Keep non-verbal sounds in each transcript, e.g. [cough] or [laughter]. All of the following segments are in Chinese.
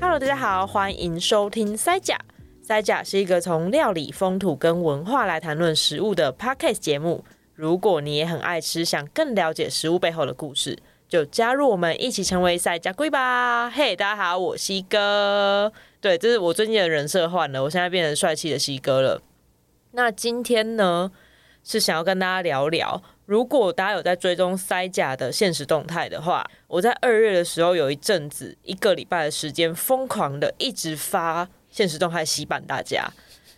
Hello，大家好，欢迎收听塞甲。塞甲是一个从料理风土跟文化来谈论食物的 Podcast 节目。如果你也很爱吃，想更了解食物背后的故事，就加入我们一起成为塞甲》龟吧。嘿、hey，大家好，我西哥。对，这是我最近的人设换了，我现在变成帅气的西哥了。那今天呢，是想要跟大家聊聊。如果大家有在追踪塞甲的现实动态的话，我在二月的时候有一阵子一个礼拜的时间，疯狂的一直发现实动态洗版大家。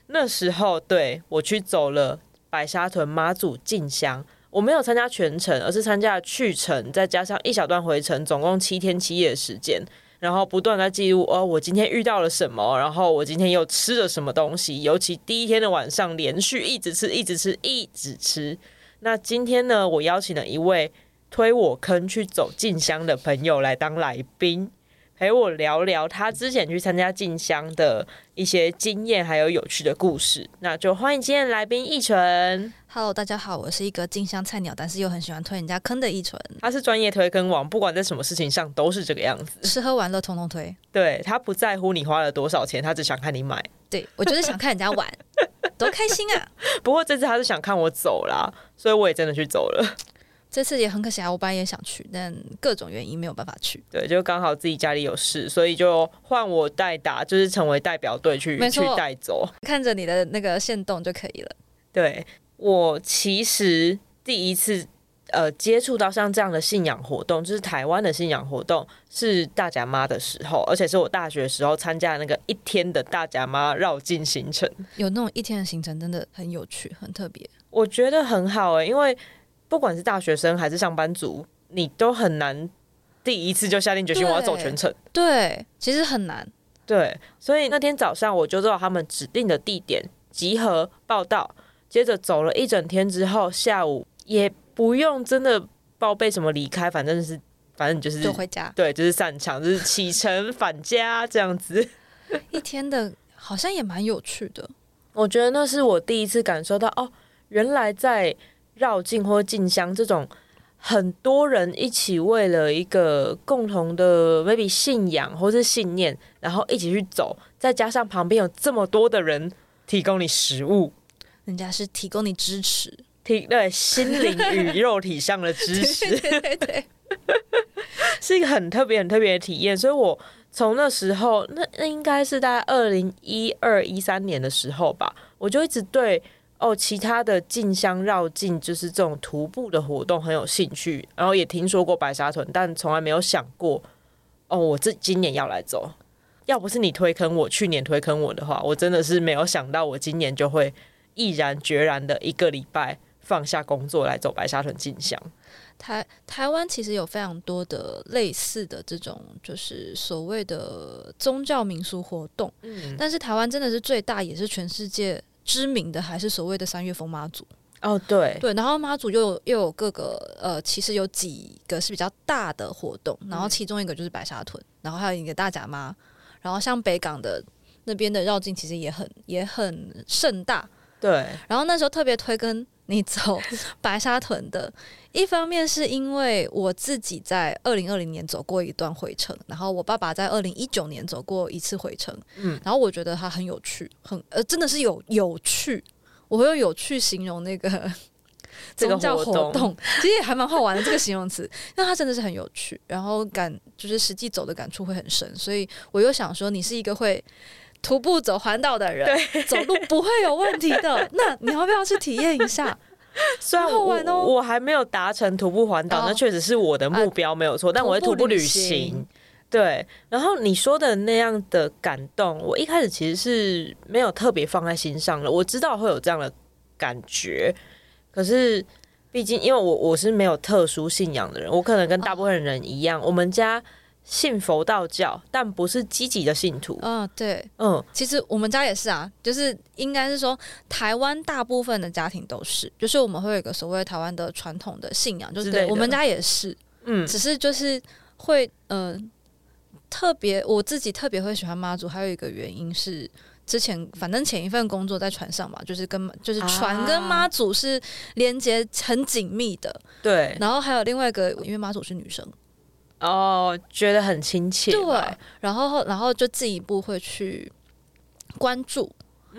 那时候对我去走了白沙屯妈祖进香，我没有参加全程，而是参加了去程，再加上一小段回程，总共七天七夜的时间。然后不断在记录哦，我今天遇到了什么，然后我今天又吃了什么东西。尤其第一天的晚上，连续一直吃，一直吃，一直吃。那今天呢，我邀请了一位推我坑去走进香的朋友来当来宾，陪我聊聊他之前去参加进香的一些经验，还有有趣的故事。那就欢迎今天的来宾易纯。Hello，大家好，我是一个进香菜鸟，但是又很喜欢推人家坑的易纯。他是专业推坑王，不管在什么事情上都是这个样子，吃喝玩乐通通推。对，他不在乎你花了多少钱，他只想看你买。对，我就是想看人家玩。[laughs] 多开心啊！不过这次他是想看我走啦，所以我也真的去走了。[laughs] 这次也很可惜啊，我本来也想去，但各种原因没有办法去。对，就刚好自己家里有事，所以就换我代打，就是成为代表队去去带走。看着你的那个线动就可以了。对，我其实第一次。呃，接触到像这样的信仰活动，就是台湾的信仰活动，是大甲妈的时候，而且是我大学的时候参加那个一天的大甲妈绕境行程。有那种一天的行程，真的很有趣，很特别。我觉得很好诶、欸，因为不管是大学生还是上班族，你都很难第一次就下定决心我要走全程。对，其实很难。对，所以那天早上我就到他们指定的地点集合报到，接着走了一整天之后，下午也。不用真的报备什么离开，反正是反正你就是就回家，对，就是散场，就是启程返家这样子。[laughs] 一天的好像也蛮有趣的，我觉得那是我第一次感受到哦，原来在绕境或进香这种很多人一起为了一个共同的 maybe 信仰或是信念，然后一起去走，再加上旁边有这么多的人提供你食物，人家是提供你支持。提对心灵与肉体上的支持，对 [laughs] 对对，对，[laughs] 是一个很特别、很特别的体验。所以我从那时候，那那应该是大概二零一二一三年的时候吧，我就一直对哦其他的进香绕境，就是这种徒步的活动很有兴趣。然后也听说过白沙屯，但从来没有想过哦，我这今年要来走。要不是你推坑我，去年推坑我的话，我真的是没有想到我今年就会毅然决然的一个礼拜。放下工作来走白沙屯进香。台台湾其实有非常多的类似的这种，就是所谓的宗教民俗活动。嗯，但是台湾真的是最大，也是全世界知名的，还是所谓的三月风妈祖。哦，对对，然后妈祖又有又有各个呃，其实有几个是比较大的活动，然后其中一个就是白沙屯，然后还有一个大甲妈，然后像北港的那边的绕境其实也很也很盛大。对，然后那时候特别推跟。你走 [laughs] 白沙屯的，一方面是因为我自己在二零二零年走过一段回程，然后我爸爸在二零一九年走过一次回程，嗯，然后我觉得它很有趣，很呃，真的是有有趣，我会用有趣形容那个 [laughs] 宗教活动，其实也还蛮好玩的这个形容词，那它真的是很有趣，然后感就是实际走的感触会很深，所以我又想说，你是一个会。徒步走环岛的人，走路不会有问题的。[laughs] 那你要不要去体验一下？虽然我我还没有达成徒步环岛，那确实是我的目标没有错。但我会徒步旅行，对。然后你说的那样的感动，我一开始其实是没有特别放在心上的。我知道会有这样的感觉，可是毕竟因为我我是没有特殊信仰的人，我可能跟大部分人一样，我们家。信佛道教，但不是积极的信徒。嗯、哦，对，嗯，其实我们家也是啊，就是应该是说，台湾大部分的家庭都是，就是我们会有一个所谓台湾的传统的信仰，就是对我们家也是，嗯，只是就是会，嗯、呃，特别我自己特别会喜欢妈祖，还有一个原因是，之前反正前一份工作在船上嘛，就是跟就是船跟妈祖是连接很紧密的，对，然后还有另外一个，因为妈祖是女生。哦，觉得很亲切。对，然后然后就进一步会去关注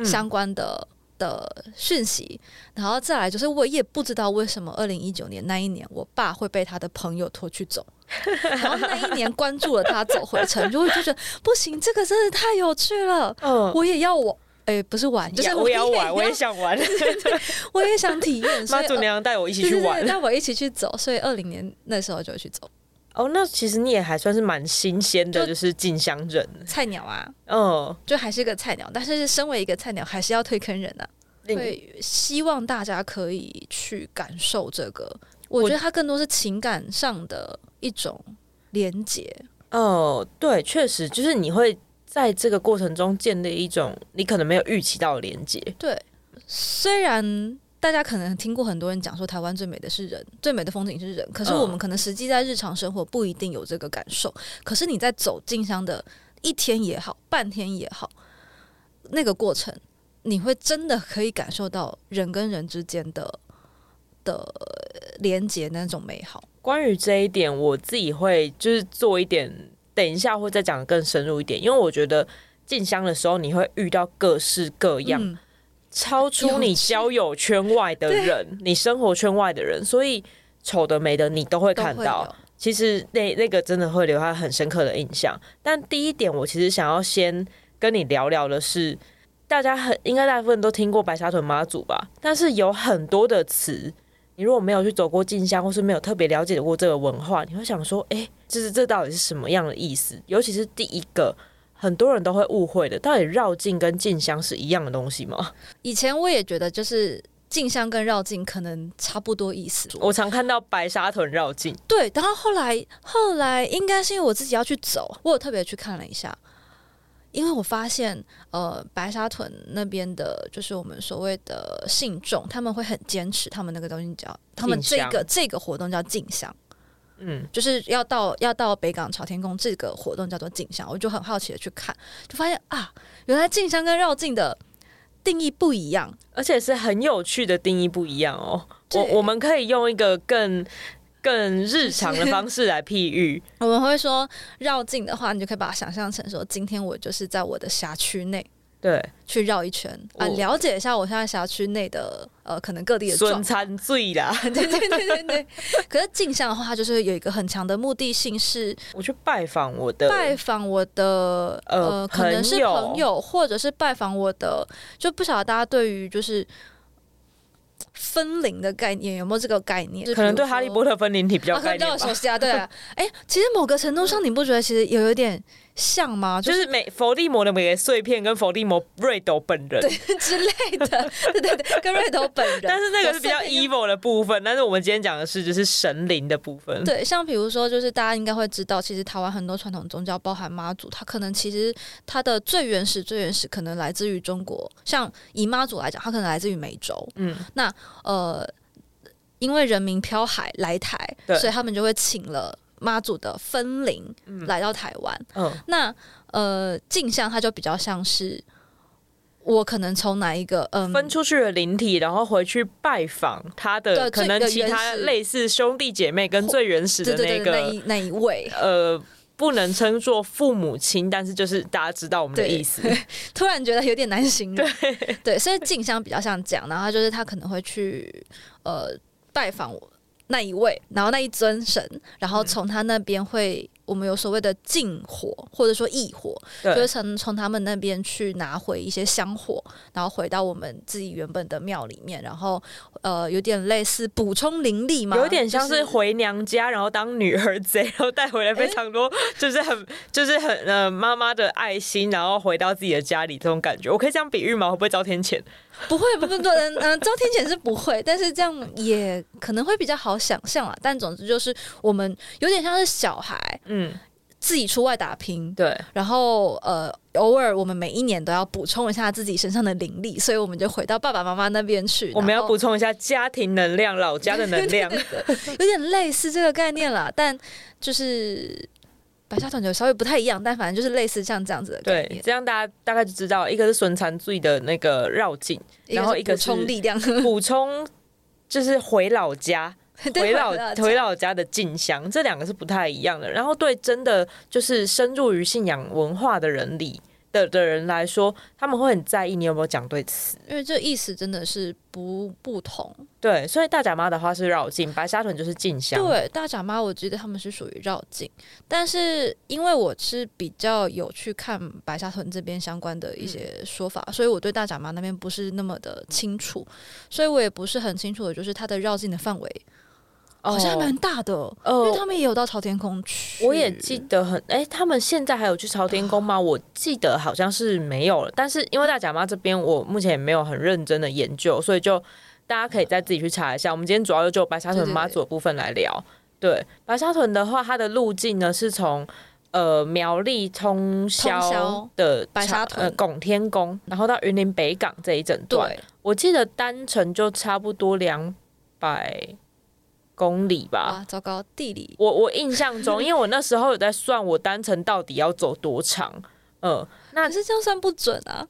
相关的、嗯、的讯息，然后再来就是我也不知道为什么二零一九年那一年，我爸会被他的朋友拖去走，[laughs] 然后那一年关注了他走回程，就会就觉得不行，这个真的太有趣了，嗯，我也要我。哎，不是玩，就是我也要玩，我也想玩，[laughs] 我也想体验。妈祖娘带我一起去玩，带我一起去走，所以二零年那时候就去走。哦，那其实你也还算是蛮新鲜的，就，就是进香人菜鸟啊，嗯，就还是个菜鸟，但是身为一个菜鸟，还是要推坑人啊。对，希望大家可以去感受这个，我觉得它更多是情感上的一种连接。哦，对，确实就是你会。在这个过程中建立一种你可能没有预期到的连接。对，虽然大家可能听过很多人讲说台湾最美的是人，最美的风景是人，可是我们可能实际在日常生活不一定有这个感受。嗯、可是你在走进香的一天也好，半天也好，那个过程你会真的可以感受到人跟人之间的的连接那种美好。关于这一点，我自己会就是做一点。等一下会再讲得更深入一点，因为我觉得进香的时候你会遇到各式各样、嗯、超出你交友圈外的人，你生活圈外的人，所以丑的美的你都会看到。其实那那个真的会留下很深刻的印象。但第一点，我其实想要先跟你聊聊的是，大家很应该大部分都听过白沙屯妈祖吧？但是有很多的词。你如果没有去走过进香，或是没有特别了解过这个文化，你会想说：“哎，就是这到底是什么样的意思？”尤其是第一个，很多人都会误会的，到底绕境跟进香是一样的东西吗？以前我也觉得，就是进香跟绕境可能差不多意思。我常看到白沙屯绕境，对，然后后来后来应该是因为我自己要去走，我有特别去看了一下。因为我发现，呃，白沙屯那边的，就是我们所谓的信众，他们会很坚持，他们那个东西叫他们这个这个活动叫进香，嗯，就是要到要到北港朝天宫这个活动叫做进香，我就很好奇的去看，就发现啊，原来进香跟绕境的定义不一样，而且是很有趣的定义不一样哦。我我们可以用一个更。更日常的方式来譬喻，[laughs] 我们会说绕境的话，你就可以把它想象成说，今天我就是在我的辖区内，对，去绕一圈啊，了解一下我现在辖区内的呃，可能各地的顺餐醉啦，[laughs] 对对对对对。可是镜像的话，它就是有一个很强的目的性，是我去拜访我的拜访我的呃，可能是朋友，或者是拜访我的，就不晓得大家对于就是。分灵的概念有没有这个概念？可能对哈利波特分灵体比较熟悉啊，对啊。哎、欸，其实某个程度上，你不觉得其实有有点像吗？就是每伏地魔的每个碎片跟伏地魔瑞斗本人对 [laughs] 之类的，[laughs] 对对对，跟瑞斗本人。但是那个是比较 evil 的部分，但是我们今天讲的是就是神灵的部分。对，像比如说，就是大家应该会知道，其实台湾很多传统宗教，包含妈祖，它可能其实它的最原始、最原始可能来自于中国。像以妈祖来讲，它可能来自于美洲。嗯，那呃。因为人民漂海来台，所以他们就会请了妈祖的分灵来到台湾。嗯，那呃，静香它就比较像是我可能从哪一个嗯分出去的灵体，然后回去拜访他的可能其他类似兄弟姐妹跟最原始的那个那一那一位呃，不能称作父母亲，但是就是大家知道我们的意思。[laughs] 突然觉得有点难形容，对对，所以静香比较像这样，然后就是他可能会去呃。拜访那一位，然后那一尊神，然后从他那边会。我们有所谓的禁火，或者说异火，就是从从他们那边去拿回一些香火，然后回到我们自己原本的庙里面，然后呃，有点类似补充灵力嘛，有点像是回娘家，然后当女儿贼，然后带回来非常多，就是很就是很呃妈妈的爱心，然后回到自己的家里这种感觉。我可以这样比喻吗？会不会遭天谴？不会，不不不，嗯、呃，遭天谴是不会，但是这样也可能会比较好想象啊。但总之就是我们有点像是小孩。嗯，自己出外打拼，对，然后呃，偶尔我们每一年都要补充一下自己身上的灵力，所以我们就回到爸爸妈妈那边去。我们要补充一下家庭能量，老家的能量，对对对对，有点类似这个概念啦。但就是白沙屯就稍微不太一样，但反正就是类似像这样子的概念。对，这样大家大概就知道，一个是孙残罪的那个绕境，然后一个是补充力量，补充就是回老家。[laughs] 回老回老家的进香，这两个是不太一样的。然后对真的就是深入于信仰文化的人里。的的人来说，他们会很在意你有没有讲对词，因为这意思真的是不不同。对，所以大甲妈的话是绕境，白沙屯就是进香。对，大甲妈我记得他们是属于绕境，但是因为我是比较有去看白沙屯这边相关的一些说法，嗯、所以我对大甲妈那边不是那么的清楚，所以我也不是很清楚的就是它的绕境的范围。好像蛮大的，哦，因为他们也有到朝天宫去。我也记得很，哎、欸，他们现在还有去朝天宫吗？我记得好像是没有了。但是因为大甲妈这边，我目前也没有很认真的研究，所以就大家可以再自己去查一下。我们今天主要就白沙屯妈祖的部分来聊。对，白沙屯的话，它的路径呢是从呃苗栗通霄的白沙屯呃拱天宫，然后到云林北港这一整段。我记得单程就差不多两百。公里吧，糟糕，地理。我我印象中，[laughs] 因为我那时候有在算我单程到底要走多长，嗯，那可是这样算不准啊，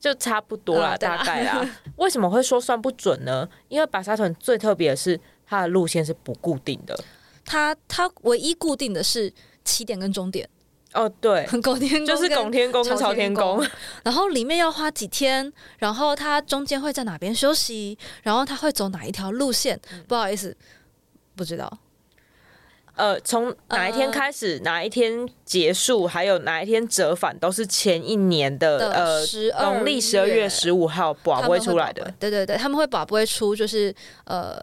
就差不多啦，大概啦。[laughs] 为什么会说算不准呢？因为白沙屯最特别的是它的路线是不固定的，它它唯一固定的是起点跟终点。哦，对，[laughs] 拱天宫就是拱天宫跟朝天宫，然后里面要花几天，然后它中间会在哪边休息，然后它会走哪一条路线？嗯、不好意思。不知道，呃，从哪一天开始，呃、哪一天结束，还有哪一天折返，都是前一年的，的呃农历十二月十五号宝不会出来的。对对对，他们会宝不会出，就是呃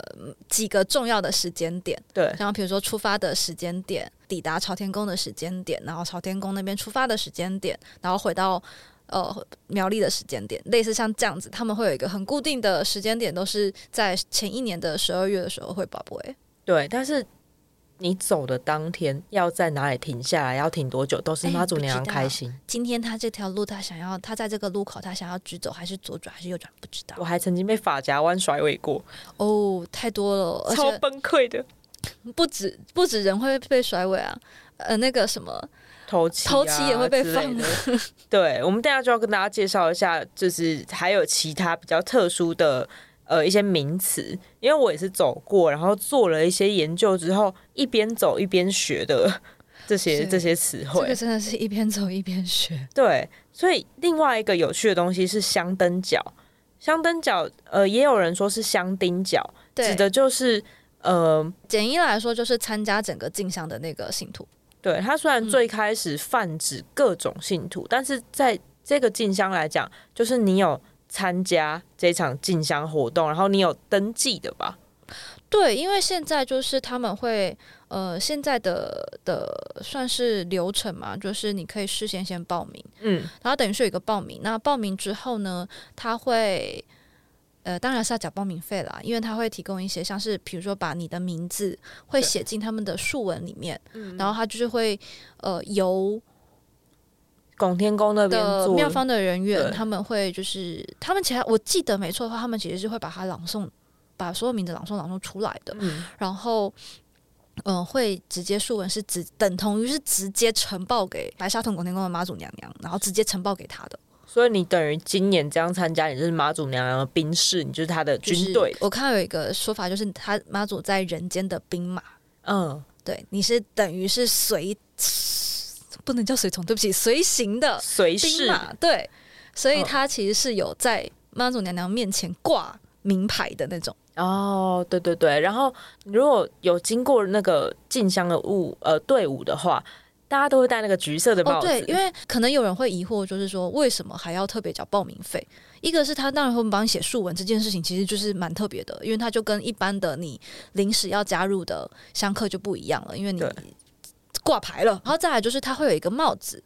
几个重要的时间点。对，然后比如说出发的时间点，抵达朝天宫的时间点，然后朝天宫那边出发的时间点，然后回到呃苗栗的时间点，类似像这样子，他们会有一个很固定的时间点，都是在前一年的十二月的时候会宝不会。对，但是你走的当天要在哪里停下来，要停多久，都是妈祖娘娘开心。今天他这条路，他想要，他在这个路口，他想要直走还是左转还是右转，不知道。我还曾经被发夹弯甩尾过，哦，太多了，超崩溃的。[laughs] 不止不止人会被甩尾啊，呃，那个什么头旗、啊、头旗也会被放的。对，我们等下就要跟大家介绍一下，就是还有其他比较特殊的。呃，一些名词，因为我也是走过，然后做了一些研究之后，一边走一边学的这些这些词汇，这个真的是一边走一边学。对，所以另外一个有趣的东西是香灯脚，香灯脚，呃，也有人说是香丁脚，指的就是呃，简易来说就是参加整个进香的那个信徒。对，它虽然最开始泛指各种信徒，嗯、但是在这个进香来讲，就是你有。参加这场进香活动，然后你有登记的吧？对，因为现在就是他们会，呃，现在的的算是流程嘛，就是你可以事先先报名，嗯，然后等于是有一个报名。那报名之后呢，他会，呃，当然是要缴报名费啦，因为他会提供一些像是，比如说把你的名字会写进他们的竖文里面，嗯，然后他就是会，呃，由。拱天宫那边的庙方的人员，他们会就是他们其实我记得没错的话，他们其实是会把它朗诵，把所有名字朗诵朗诵出来的。嗯、然后，嗯、呃，会直接书文是直等同于是直接呈报给白沙屯拱天宫的妈祖娘娘，然后直接呈报给他的。所以你等于今年这样参加，你就是妈祖娘娘的兵士，你就是他的军队。我看到有一个说法，就是他妈祖在人间的兵马。嗯，对，你是等于是随。不能叫随从，对不起，随行的随侍嘛，对，所以他其实是有在妈祖娘娘面前挂名牌的那种。哦，对对对，然后如果有经过那个进香的物呃队伍的话，大家都会戴那个橘色的帽子。哦，对，因为可能有人会疑惑，就是说为什么还要特别缴报名费？一个是他当然会帮你写竖文这件事情，其实就是蛮特别的，因为他就跟一般的你临时要加入的香客就不一样了，因为你。挂牌了，然后再来就是它会有一个帽子，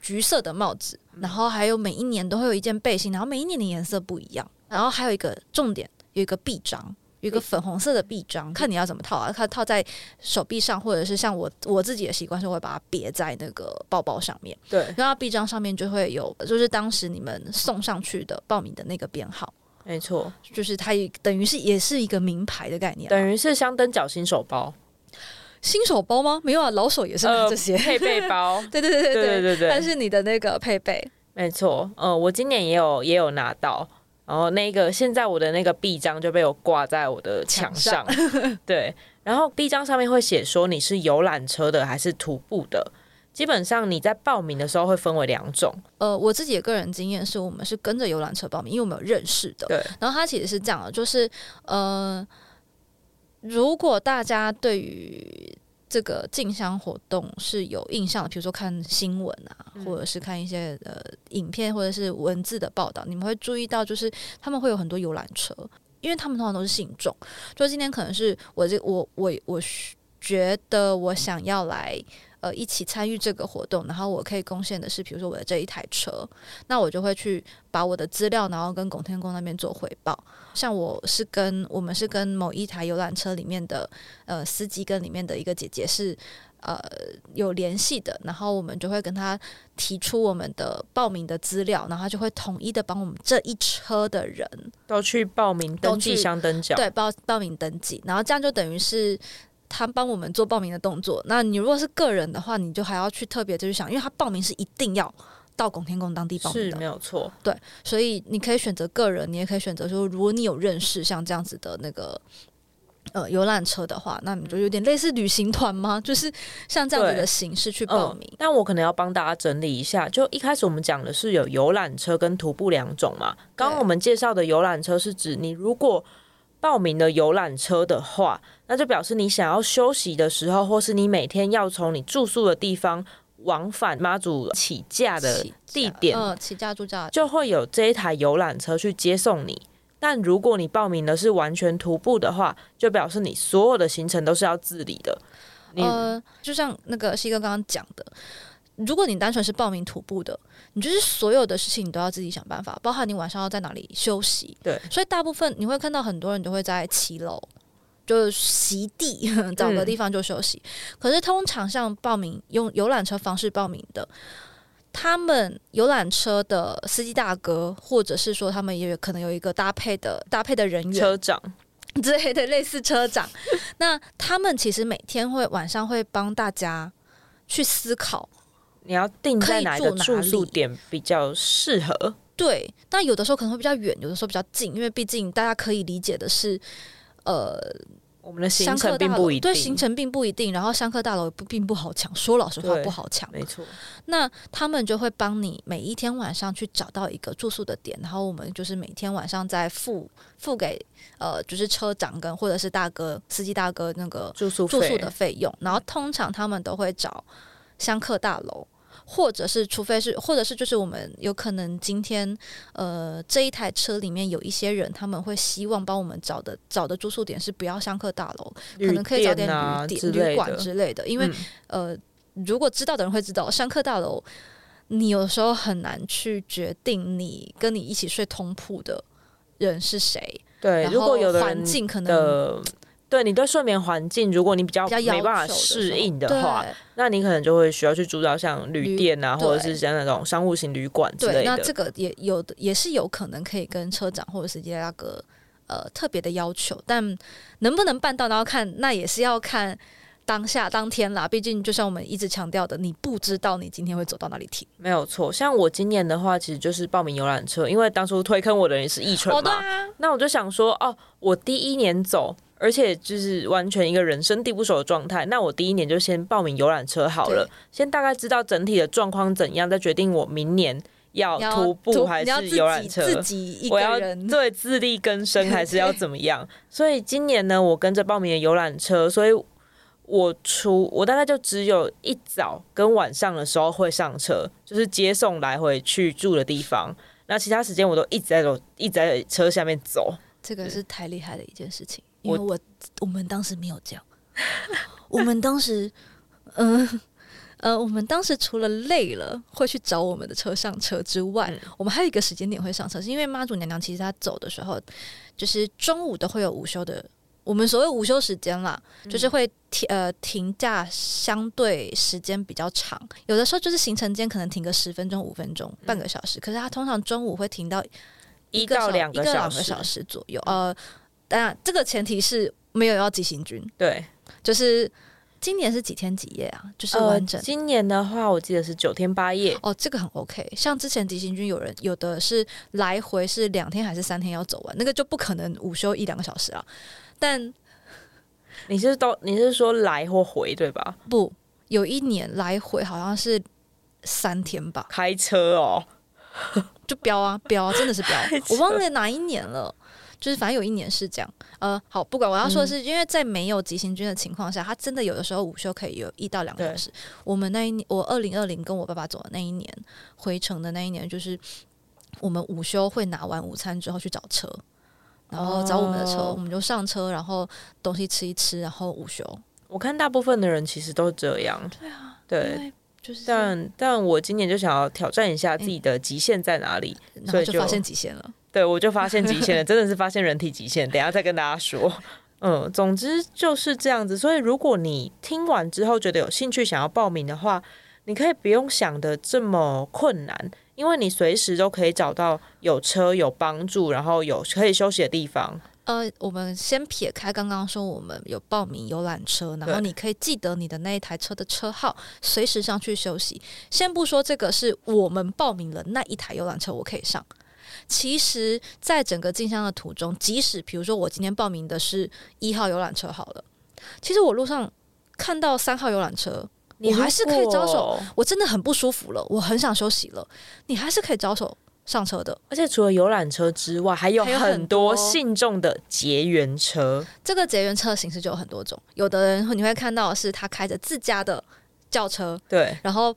橘色的帽子，然后还有每一年都会有一件背心，然后每一年的颜色不一样，然后还有一个重点，有一个臂章，有一个粉红色的臂章，看你要怎么套啊，它套在手臂上，或者是像我我自己的习惯是会把它别在那个包包上面，对，然后臂章上面就会有，就是当时你们送上去的报名的那个编号，没错，就是它也等于是也是一个名牌的概念，等于是香灯脚新手包。新手包吗？没有啊，老手也是拿这些、呃、[laughs] 配备包。[laughs] 对对对对对对对。但是你的那个配备，没错。呃，我今年也有也有拿到，然后那个现在我的那个臂章就被我挂在我的墙上，上 [laughs] 对，然后臂章上面会写说你是游览车的还是徒步的。基本上你在报名的时候会分为两种。呃，我自己的个人经验是我们是跟着游览车报名，因为我们有认识的。对。然后它其实是这样的，就是呃，如果大家对于这个进香活动是有印象的，比如说看新闻啊，嗯、或者是看一些呃影片或者是文字的报道，你们会注意到，就是他们会有很多游览车，因为他们通常都是信众。就今天可能是我这我我我觉得我想要来。呃，一起参与这个活动，然后我可以贡献的是，比如说我的这一台车，那我就会去把我的资料，然后跟拱天宫那边做回报。像我是跟我们是跟某一台游览车里面的呃司机跟里面的一个姐姐是呃有联系的，然后我们就会跟他提出我们的报名的资料，然后他就会统一的帮我们这一车的人都去报名登记相登脚，对，报报名登记，然后这样就等于是。他帮我们做报名的动作，那你如果是个人的话，你就还要去特别的去想，因为他报名是一定要到拱天宫当地报名的，是没有错。对，所以你可以选择个人，你也可以选择说，如果你有认识像这样子的那个呃游览车的话，那你就有点类似旅行团吗？[laughs] 就是像这样子的形式去报名。那、嗯、我可能要帮大家整理一下，就一开始我们讲的是有游览车跟徒步两种嘛。刚刚我们介绍的游览车是指你如果报名的游览车的话，那就表示你想要休息的时候，或是你每天要从你住宿的地方往返妈祖起驾的地点，嗯，起驾驻驾就会有这一台游览车去接送你。但如果你报名的是完全徒步的话，就表示你所有的行程都是要自理的。呃，就像那个西哥刚刚讲的。如果你单纯是报名徒步的，你就是所有的事情你都要自己想办法，包含你晚上要在哪里休息。对，所以大部分你会看到很多人都会在骑楼，就席地 [laughs] 找个地方就休息。嗯。可是通常像报名用游览车方式报名的，他们游览车的司机大哥，或者是说他们也有可能有一个搭配的搭配的人员，车长之类的类似车长。那他们其实每天会晚上会帮大家去思考。你要定在哪个住宿点比较适合？对，但有的时候可能会比较远，有的时候比较近，因为毕竟大家可以理解的是，呃，我们的行程并不一定，对，行程并不一定。然后香客大楼不并不好抢，说老实话不好抢，没错。那他们就会帮你每一天晚上去找到一个住宿的点，然后我们就是每天晚上再付付给呃，就是车长跟或者是大哥司机大哥那个住宿住宿的费用。然后通常他们都会找香客大楼。或者是，除非是，或者是，就是我们有可能今天，呃，这一台车里面有一些人，他们会希望帮我们找的找的住宿点是不要香客大楼，可能可以找点旅店、旅馆之类的。因为，嗯、呃，如果知道的人会知道，香客大楼，你有时候很难去决定你跟你一起睡同铺的人是谁。对，如果有的环境可能。对，你对睡眠环境，如果你比较没办法适应的话，那你可能就会需要去住到像旅店啊，或者是像那种商务型旅馆之类的。对，那这个也有的，也是有可能可以跟车长或者司机大哥呃特别的要求，但能不能办到，然后看那也是要看当下当天啦。毕竟就像我们一直强调的，你不知道你今天会走到哪里停。没有错，像我今年的话，其实就是报名游览车，因为当初推坑我的人是易纯嘛，哦啊、那我就想说，哦，我第一年走。而且就是完全一个人生地不熟的状态，那我第一年就先报名游览车好了，先大概知道整体的状况怎样，再决定我明年要徒步还是游览车。自己一个人，我要对自力更生还是要怎么样？[laughs] 所以今年呢，我跟着报名的游览车，所以我出我大概就只有一早跟晚上的时候会上车，就是接送来回去住的地方。那其他时间我都一直在走，一直在车下面走。这个是太厉害的一件事情。因为我我们当时没有这样，[laughs] 我们当时，嗯呃，呃，我们当时除了累了会去找我们的车上车之外，嗯、我们还有一个时间点会上车，是因为妈祖娘娘其实她走的时候，就是中午都会有午休的，我们所谓午休时间啦，嗯、就是会停呃停假相对时间比较长，有的时候就是行程间可能停个十分钟、五分钟、半个小时，嗯、可是她通常中午会停到一个一到两个小时，个小时左右，呃。当然，这个前提是没有要急行军，对，就是今年是几天几夜啊？就是完整。呃、今年的话，我记得是九天八夜。哦，这个很 OK。像之前急行军有人有的是来回是两天还是三天要走完，那个就不可能午休一两个小时啊。但你是都你是说来或回对吧？不，有一年来回好像是三天吧。开车哦，就飙啊飙啊，真的是飙。[laughs] 我忘了哪一年了。就是反正有一年是这样，呃，好，不管我要说的是，因为在没有急行军的情况下，他真的有的时候午休可以有一到两个小时。我们那一年，我二零二零跟我爸爸走的那一年，回程的那一年，就是我们午休会拿完午餐之后去找车，然后找我们的车，我们就上车，然后东西吃一吃，然后午休。我看大部分的人其实都这样。对啊，对，就是。但但我今年就想要挑战一下自己的极限在哪里，所以就发现极限了。对，我就发现极限了，真的是发现人体极限。等一下再跟大家说。嗯，总之就是这样子。所以如果你听完之后觉得有兴趣想要报名的话，你可以不用想的这么困难，因为你随时都可以找到有车、有帮助，然后有可以休息的地方。呃，我们先撇开刚刚说我们有报名游览车，然后你可以记得你的那一台车的车号，随时上去休息。先不说这个是我们报名了那一台游览车，我可以上。其实，在整个进香的途中，即使比如说我今天报名的是一号游览车好了，其实我路上看到三号游览车，你还是可以招手。我真的很不舒服了，我很想休息了，你还是可以招手上车的。而且除了游览车之外，还有很多信众的结缘车。这个结缘车的形式就有很多种，有的人你会看到是他开着自家的轿车，对，然后。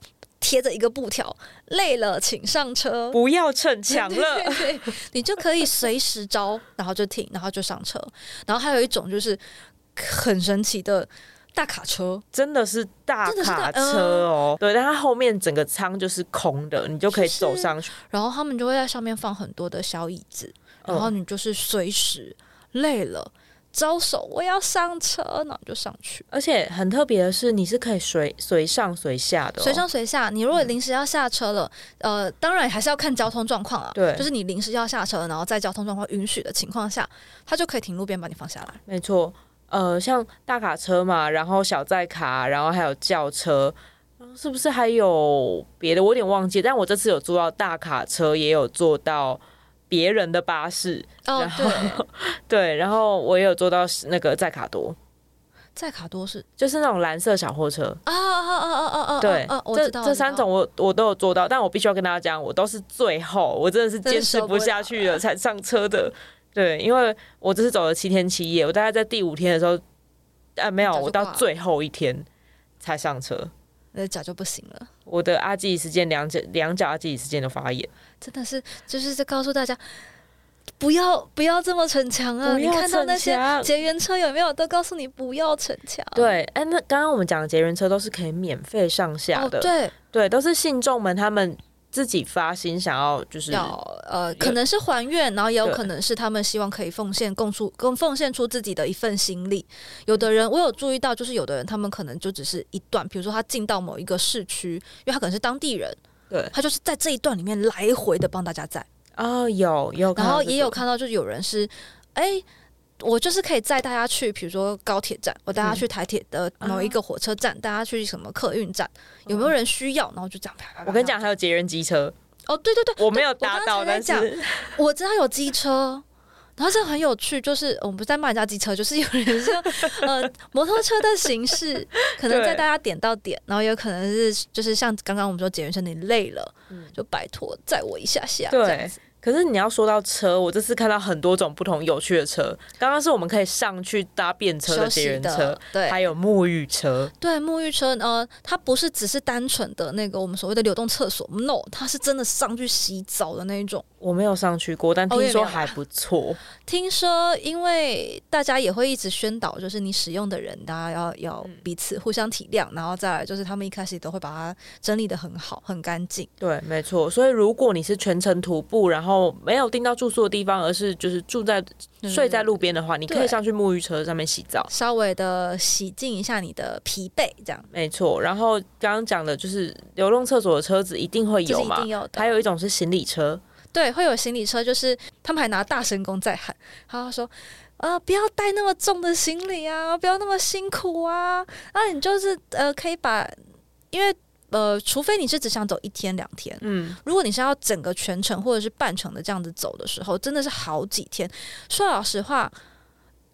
贴着一个布条，累了请上车，不要逞强了。你就可以随时招，然后就停，然后就上车。然后还有一种就是很神奇的大卡车，真的是大卡车哦。对，但它后面整个舱就是空的，你就可以走上去。然后他们就会在上面放很多的小椅子，然后你就是随时累了。招手，我要上车，那就上去。而且很特别的是，你是可以随随上随下的，哦，随上随下。你如果临时要下车了，嗯，呃，当然还是要看交通状况啊。对，就是你临时要下车，然后在交通状况允许的情况下，他就可以停路边把你放下来。没错，呃，像大卡车嘛，然后小载卡，然后还有轿车，是不是还有别的？我有点忘记。但我这次有坐到大卡车，也有坐到。别人的巴士，哦、然后对，[laughs] 对，然后我也有坐到那个载卡多，载卡多是？就是那种蓝色小货车。啊啊啊啊啊啊！对，啊、这这三种我我都有坐到，但我必须要跟大家讲，我都是最后，我真的是坚持不下去了才上车的。对，因为我这是走了七天七夜，我大概在第五天的时候，啊没有，我到最后一天才上车。那脚就不行了，我的阿基里斯腱两脚两脚阿基里斯腱都发炎，真的是就是在告诉大家，不要不要这么逞强啊！你看到那些结缘车有没有？都告诉你不要逞强。对，哎，那刚刚我们讲的结缘车都是可以免费上下的，哦、对对，都是信众们他们。自己发心想要就是要呃，可能是还愿，然后也有可能是他们希望可以奉献供出，供奉献出自己的一份心力。有的人我有注意到，就是有的人他们可能就只是一段，比如说他进到某一个市区，因为他可能是当地人，对，他就是在这一段里面来回的帮大家载啊、哦，有有，然后也有看到，就是有人是哎。欸我就是可以载大家去，比如说高铁站，我带大家去台铁的某一个火车站，带大家去什么客运站，有没有人需要？然后就这样。我跟你讲，还有捷人机车。哦，对对对，我没有搭到，但是我知道有机车，然后这很有趣，就是我们不是在卖人家机车，就是有人说，[laughs] 呃，摩托车的形式，可能在大家点到点，然后有可能是就是像刚刚我们说捷运车，你累了，就拜托载我一下下，对。可是你要说到车，我这次看到很多种不同有趣的车。刚刚是我们可以上去搭便车的别人车，对，还有沐浴车。对，沐浴车，呃，它不是只是单纯的那个我们所谓的流动厕所，no，它是真的上去洗澡的那一种。我没有上去过，但听说还不错。哦、听说，因为大家也会一直宣导，就是你使用的人，大家要要彼此互相体谅，嗯、然后再来就是他们一开始都会把它整理的很好，很干净。对，没错。所以如果你是全程徒步，然后没有订到住宿的地方，而是就是住在睡在路边的话，嗯，你可以上去沐浴车上面洗澡，稍微的洗净一下你的疲惫，这样。没错。然后刚刚讲的就是流动厕所的车子一定会有嘛，有还有一种是行李车，对，会有行李车，就是他们还拿大声公在喊，他说啊，不要带那么重的行李啊，不要那么辛苦啊，那你就是呃，可以把，因为呃，除非你是只想走一天两天，嗯，如果你是要整个全程或者是半程的这样子走的时候，真的是好几天。说老实话，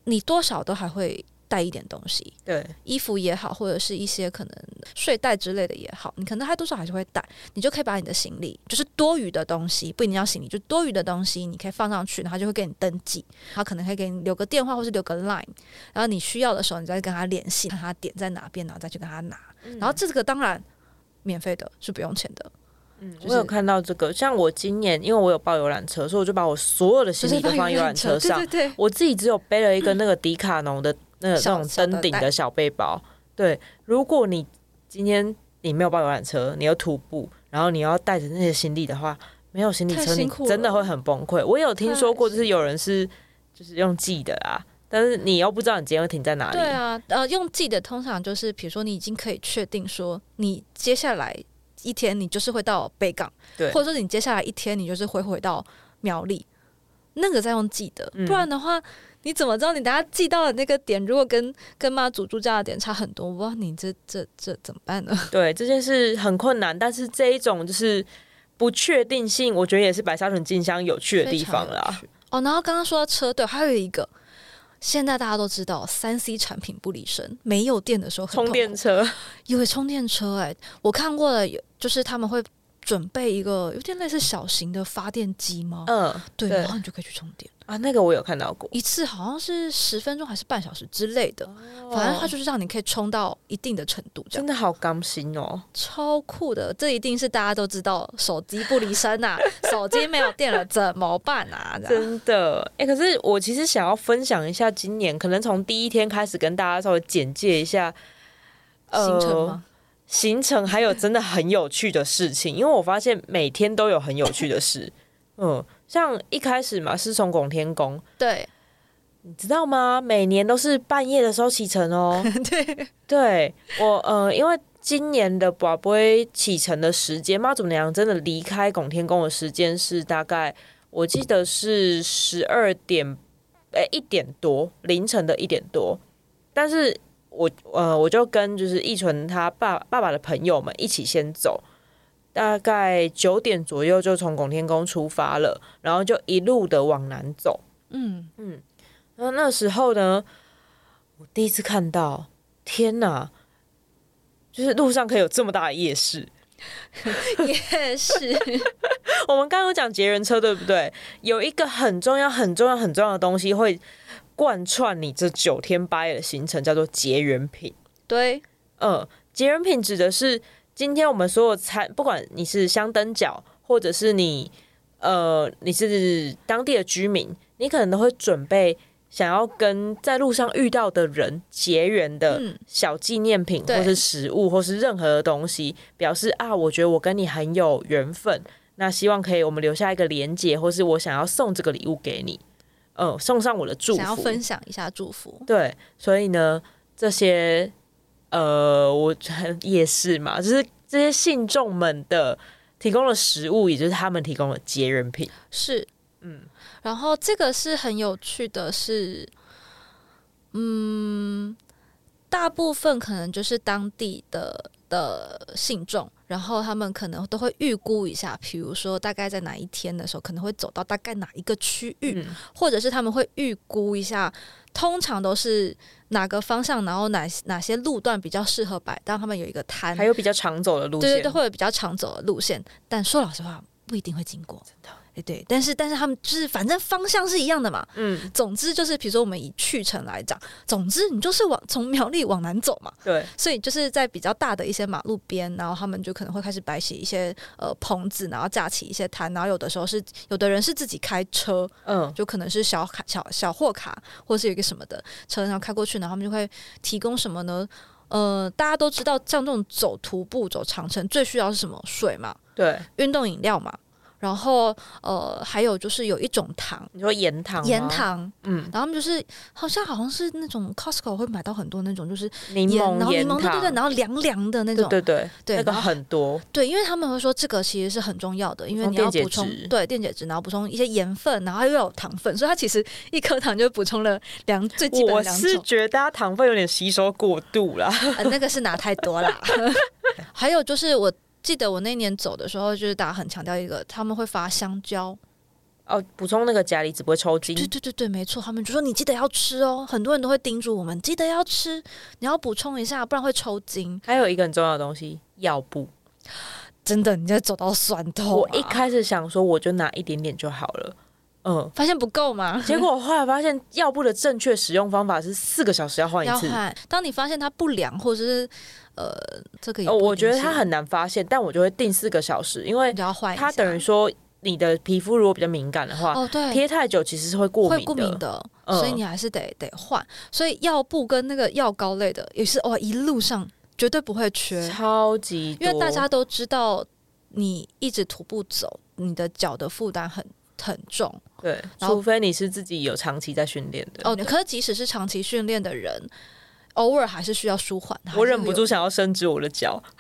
你多少都还会。带一点东西，对，衣服也好，或者是一些可能睡袋之类的也好，你可能还多少还是会带，你就可以把你的行李，就是多余的东西，不一定要行李，就多余的东西，你可以放上去，然后就会给你登记，他可能会给你留个电话或是留个 line，然后你需要的时候，你再跟他联系，看他点在哪边，然后再去跟他拿。嗯、然后这个当然免费的，是不用钱的。嗯，我有看到这个，像我今年因为我有报游览车，所以我就把我所有的行李都放游览车上，对对对，我自己只有背了一个那个迪卡侬的。嗯那个、那种登顶的小背包，对。如果你今天你没有包游览车，你要徒步，然后你要带着那些行李的话，没有行李车，你真的会很崩溃。我有听说过，就是有人是就是用寄的啊，但是你又不知道你今天会停在哪里。对啊，呃，用记的通常就是，比如说你已经可以确定说，你接下来一天你就是会到北港，对，或者说你接下来一天你就是会回到苗栗，那个再用记的，不然的话。嗯你怎么知道你等下记到的那个点，如果跟跟妈祖住家的点差很多，哇，你这这这怎么办呢？[laughs] 对，这件事很困难，但是这一种就是不确定性，我觉得也是白沙屯进香有趣的地方啦。哦，然后刚刚说到车队，还有一个，现在大家都知道三 C 产品不离身，没有电的时候很，充电车，因为充电车、欸，哎，我看过了，有就是他们会准备一个有点类似小型的发电机吗？嗯，对，然后你就可以去充电。啊，那个我有看到过，一次好像是十分钟还是半小时之类的，哦、反正它就是让你可以充到一定的程度，真的好刚心哦，超酷的。这一定是大家都知道，手机不离身呐、啊，[laughs] 手机没有电了怎么办啊？真的，哎、欸，可是我其实想要分享一下，今年可能从第一天开始跟大家稍微简介一下、呃、行程吗？行程还有真的很有趣的事情，因为我发现每天都有很有趣的事，[laughs] 嗯。像一开始嘛，是从拱天宫，对，你知道吗？每年都是半夜的时候启程哦。[laughs] 对，对我呃，因为今年的宝贝启程的时间，妈祖娘真的离开拱天宫的时间是大概，我记得是十二点，哎，一点多，凌晨的一点多。但是我呃，我就跟就是义纯他爸爸爸的朋友们一起先走。大概九点左右就从拱天宫出发了，然后就一路的往南走。嗯嗯，然后那时候呢，我第一次看到，天哪！就是路上可以有这么大的夜市，[laughs] 夜市。[laughs] 我们刚刚有讲结缘车，对不对？有一个很重要、很重要、很重要的东西会贯穿你这九天八夜的行程，叫做结缘品。对，嗯，结缘品指的是。今天我们所有餐，不管你是香灯脚，或者是你，呃，你是当地的居民，你可能都会准备想要跟在路上遇到的人结缘的小纪念品，或是食物，或是任何的东西，表示啊，我觉得我跟你很有缘分，那希望可以我们留下一个连结，或是我想要送这个礼物给你，呃，送上我的祝福，想要分享一下祝福，对，所以呢，这些。呃，我也是嘛，就是这些信众们的提供的食物，也就是他们提供的节人品。是，嗯，然后这个是很有趣的是，嗯，大部分可能就是当地的的信众，然后他们可能都会预估一下，比如说大概在哪一天的时候，可能会走到大概哪一个区域，嗯，或者是他们会预估一下。通常都是哪个方向，然后哪哪些路段比较适合摆，当他们有一个摊，还有比较常走的路线，对对对，会有比较常走的路线。但说老实话，不一定会经过，真的。哎，对，但是但是他们就是反正方向是一样的嘛。嗯，总之就是，比如说我们以去程来讲，总之你就是往从苗栗往南走嘛。对，所以就是在比较大的一些马路边，然后他们就可能会开始摆起一些呃棚子，然后架起一些摊，然后有的时候是有的人是自己开车，嗯，就可能是小卡小小货卡，或是有一个什么的车，然后开过去，然后他们就会提供什么呢？呃，大家都知道，像这种走徒步走长城最需要是什么？水嘛，对，运动饮料嘛。然后呃，还有就是有一种糖，你说盐糖，盐糖，嗯，然后他们就是好像好像是那种 Costco 会买到很多那种就是柠檬然后柠檬，对对对，然后凉凉的那种，对对对，对那个很多，对，因为他们会说这个其实是很重要的，因为你要补充对电解质，然后补充一些盐分，然后又有糖分，所以它其实一颗糖就补充了两最基本的两种。我是觉得大家糖分有点吸收过度了，呃，那个是拿太多啦。[laughs] 还有就是我。记得我那年走的时候，就是大家很强调一个，他们会发香蕉哦，补充那个钾离子不会抽筋。对对对对，没错，他们就说你记得要吃哦，很多人都会叮嘱我们记得要吃，你要补充一下，不然会抽筋。还有一个很重要的东西，药布，真的，你在走到酸痛。我一开始想说，我就拿一点点就好了。嗯，发现不够吗？结果我后来发现，药布的正确使用方法是四个小时要换一次。要换。当你发现它不良，或者是呃，这个也，我觉得它很难发现，但我就会定四个小时，因为它等于说你的皮肤如果比较敏感的话，哦对，贴太久其实是会过敏的，会过敏的，所以你还是得得换。所以药布跟那个药膏类的也是哦，一路上绝对不会缺，超级多，因为大家都知道，你一直徒步走，你的脚的负担很。很重，对，除非你是自己有长期在训练的哦。可是即使是长期训练的人，偶尔还是需要舒缓。我忍不住想要伸直我的脚。[laughs]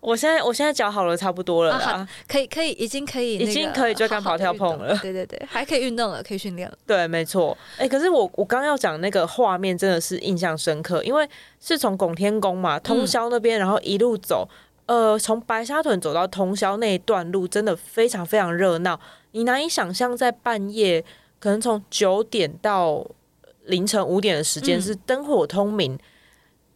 我现在我现在脚好了，差不多了啦，啊、可以可以，已经可以，已经可以追赶跑跳碰了。对对对，还可以运动了，可以训练了。对，没错。哎、欸，可是我我刚要讲那个画面真的是印象深刻，因为是从拱天宫嘛，通宵那边，嗯、然后一路走。呃，从白沙屯走到通宵那一段路，真的非常非常热闹。你难以想象，在半夜，可能从九点到凌晨五点的时间是灯火通明。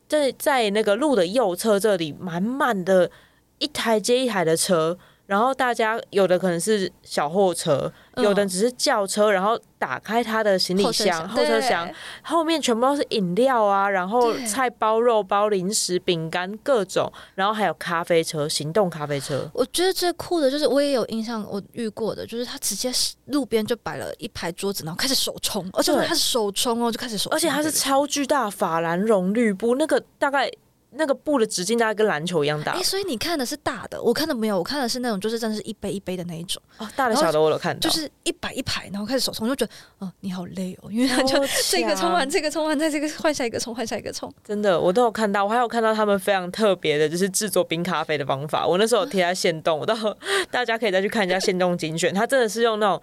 在、嗯、在那个路的右侧这里，满满的一台接一台的车。然后大家有的可能是小货车，嗯、有的只是轿车，然后打开他的行李箱、后车厢，后面全部都是饮料啊，然后菜包、肉包、零食、饼干各种，然后还有咖啡车，行动咖啡车。我觉得最酷的就是我也有印象，我遇过的就是他直接路边就摆了一排桌子，然后开始手冲，而且他是手冲哦，就开始手冲，而且他是超巨大法兰绒绿布，那个大概。那个布的直径大概跟篮球一样大。哎、欸，所以你看的是大的，我看的没有，我看的是那种就是真的是一杯一杯的那一种。哦，大的小的我有看到，就是一排一排，然后开始手冲，就觉得哦，你好累哦，因为他就这个冲完，这个冲完，再这个换下一个冲，换下一个冲。真的，我都有看到，我还有看到他们非常特别的，就是制作冰咖啡的方法。我那时候有贴在现动，我到 [laughs] 大家可以再去看一下现动精选，他真的是用那种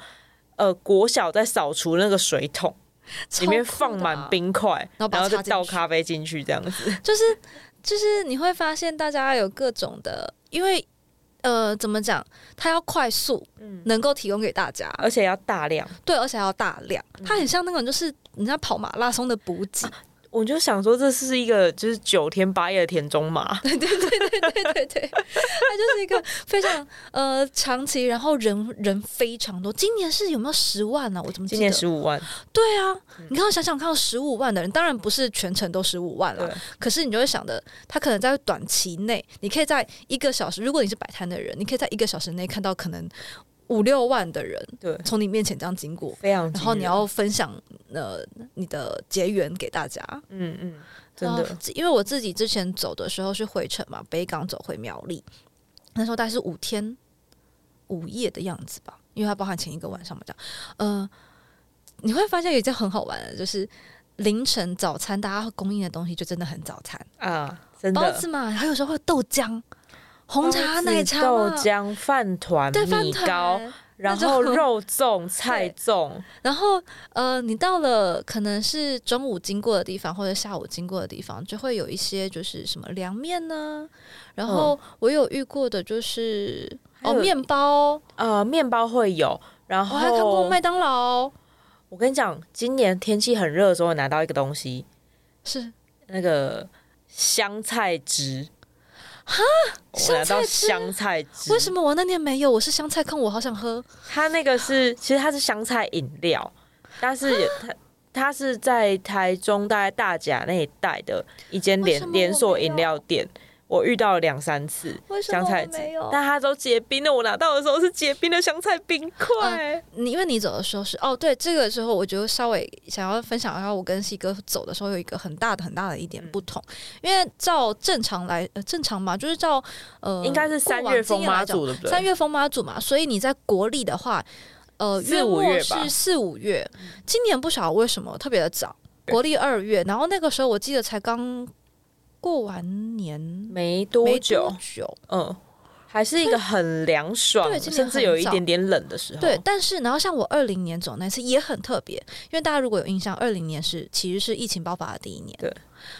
呃国小在扫除那个水桶，里面放满冰块，然后然后就倒咖啡进去，这样子，[laughs] 就是。就是你会发现，大家有各种的，因为呃，怎么讲，它要快速，嗯，能够提供给大家，而且要大量，对，而且要大量，它很像那种就是人家跑马拉松的补给。啊我就想说，这是一个就是九天八夜的田中马，对对对对对对对，它就是一个非常呃长期，然后人人非常多。今年是有没有十万呢、我怎么？今年十五万？对啊，你看我想想看到十五万的人，当然不是全程都十五万了，可是你就会想的，他可能在短期内，你可以在一个小时，如果你是摆摊的人，你可以在一个小时内看到可能。五六万的人，对，从你面前这样经过，非常，然后你要分享呃你的结缘给大家，嗯嗯，真的，因为我自己之前走的时候是回程嘛，北港走回苗栗，那时候大概是五天五夜的样子吧，因为它包含前一个晚上嘛，这样，呃，你会发现有一件很好玩的，就是凌晨早餐大家供应的东西就真的很早餐。啊，真的，包子嘛，还有时候会豆浆。红茶、奶茶、豆浆、饭团、米糕，然后肉粽、[laughs] 菜粽，然后呃，你到了可能是中午经过的地方，或者下午经过的地方，就会有一些就是什么凉面呢。然后我有遇过的就是哦，面包，呃，面包会有。然后我还看过麦当劳。我跟你讲，今年天气很热的时候，会拿到一个东西，是那个香菜汁。哈，香菜汁，香菜汁，为什么我那年没有？我是香菜控，我好想喝。它那个是，其实它是香菜饮料，但是它它是在台中大概大甲那一带的一间连连锁饮料店。我遇到了两三次香菜没有，但它都结冰了。我拿到的时候是结冰的香菜冰块。你、嗯、因为你走的时候是哦，对，这个时候我就稍微想要分享一下，我跟西哥走的时候有一个很大的很大的一点不同，嗯、因为照正常来呃正常嘛，就是照呃应该是三月风妈祖的，三月风妈祖嘛，所以你在国历的话，呃月末是四五月，今年不晓得为什么特别的早，国历二月，然后那个时候我记得才刚。过完年没多久，嗯，还是一个很凉爽，对，甚至有一点点冷的时候。对，但是然后像我二零年走那次也很特别，因为大家如果有印象，二零年是其实是疫情爆发的第一年。对，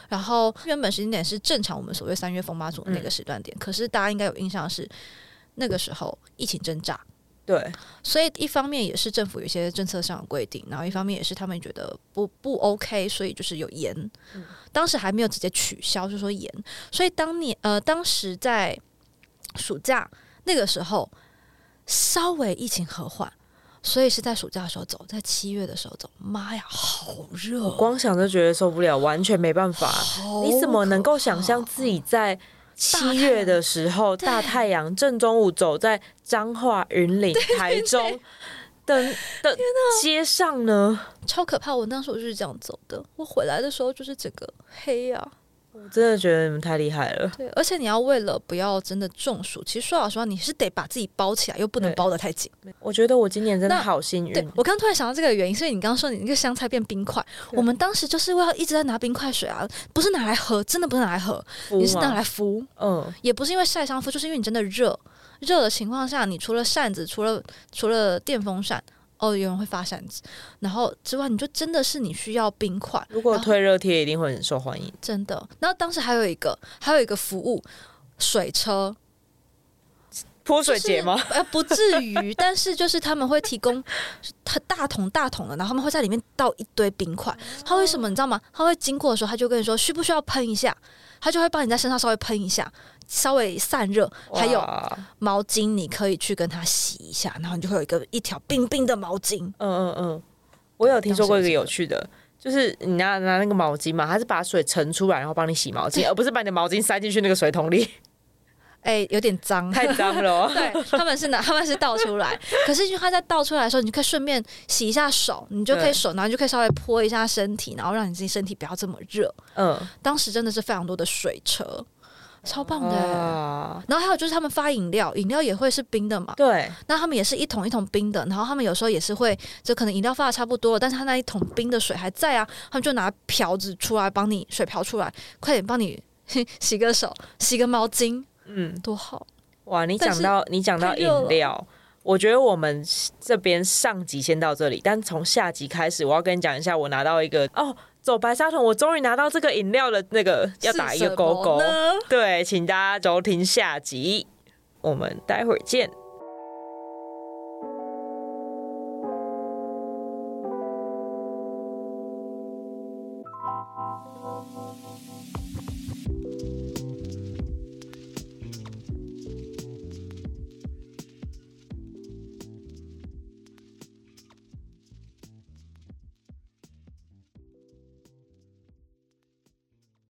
然后原本时间点是正常我们所谓三月风妈祖的那个时段点，嗯、可是大家应该有印象是那个时候疫情挣扎。对，所以一方面也是政府有一些政策上的规定，然后一方面也是他们觉得不不 OK，所以就是有延。嗯、当时还没有直接取消，就说延。所以当年呃，当时在暑假那个时候，稍微疫情和缓，所以是在暑假的时候走，在七月的时候走。妈呀，好热！我光想着觉得受不了，完全没办法。你怎么能够想象自己在？七月的时候，大太阳正中午，走在彰化、云岭、台中的的街上呢，超可怕！我当时我就是这样走的，我回来的时候就是整个黑啊。我真的觉得你们太厉害了。对，而且你要为了不要真的中暑，其实说老实话，你是得把自己包起来，又不能包得太紧。我觉得我今年真的好幸运。对，我刚突然想到这个原因，所以你刚刚说你那个香菜变冰块，我们当时就是为了一直在拿冰块水啊，不是拿来喝，真的不是拿来喝，你是拿来敷。嗯，也不是因为晒伤敷，就是因为你真的热，热的情况下，你除了扇子，除了除了电风扇。哦，有人会发扇子，然后之外，你就真的是你需要冰块。如果退热贴，一定会很受欢迎。真的。然后当时还有一个，还有一个服务，水车，泼水节吗？呃，不至于，但是就是他们会提供他大桶大桶的，然后他们会在里面倒一堆冰块。他为什么你知道吗？他会经过的时候，他就跟你说需不需要喷一下，他就会帮你在身上稍微喷一下。稍微散热，还有毛巾，你可以去跟它洗一下，然后你就会有一个一条冰冰的毛巾。嗯嗯嗯，我有听说过一个有趣的，就是你拿拿那个毛巾嘛，它是把水盛出来，然后帮你洗毛巾，而不是把你的毛巾塞进去那个水桶里。[laughs] 哎、欸，有点脏，太脏了。[laughs] 对，他们是拿，他们是倒出来，[laughs] 可是因为他在倒出来的时候，你就可以顺便洗一下手，你就可以手，然后你就可以稍微泼一下身体，然后让你自己身体不要这么热。嗯，当时真的是非常多的水车。超棒的，啊、然后还有就是他们发饮料，饮料也会是冰的嘛？对，那他们也是一桶一桶冰的，然后他们有时候也是会，就可能饮料发的差不多了，但是他那一桶冰的水还在啊，他们就拿瓢子出来帮你水瓢出来，快点帮你 [laughs] 洗个手，洗个毛巾，嗯，多好哇！你讲到你讲到饮料，我觉得我们这边上集先到这里，但从下集开始，我要跟你讲一下，我拿到一个哦。走白沙屯，我终于拿到这个饮料的那个要打一个勾勾。对，请大家收听下集，我们待会儿见。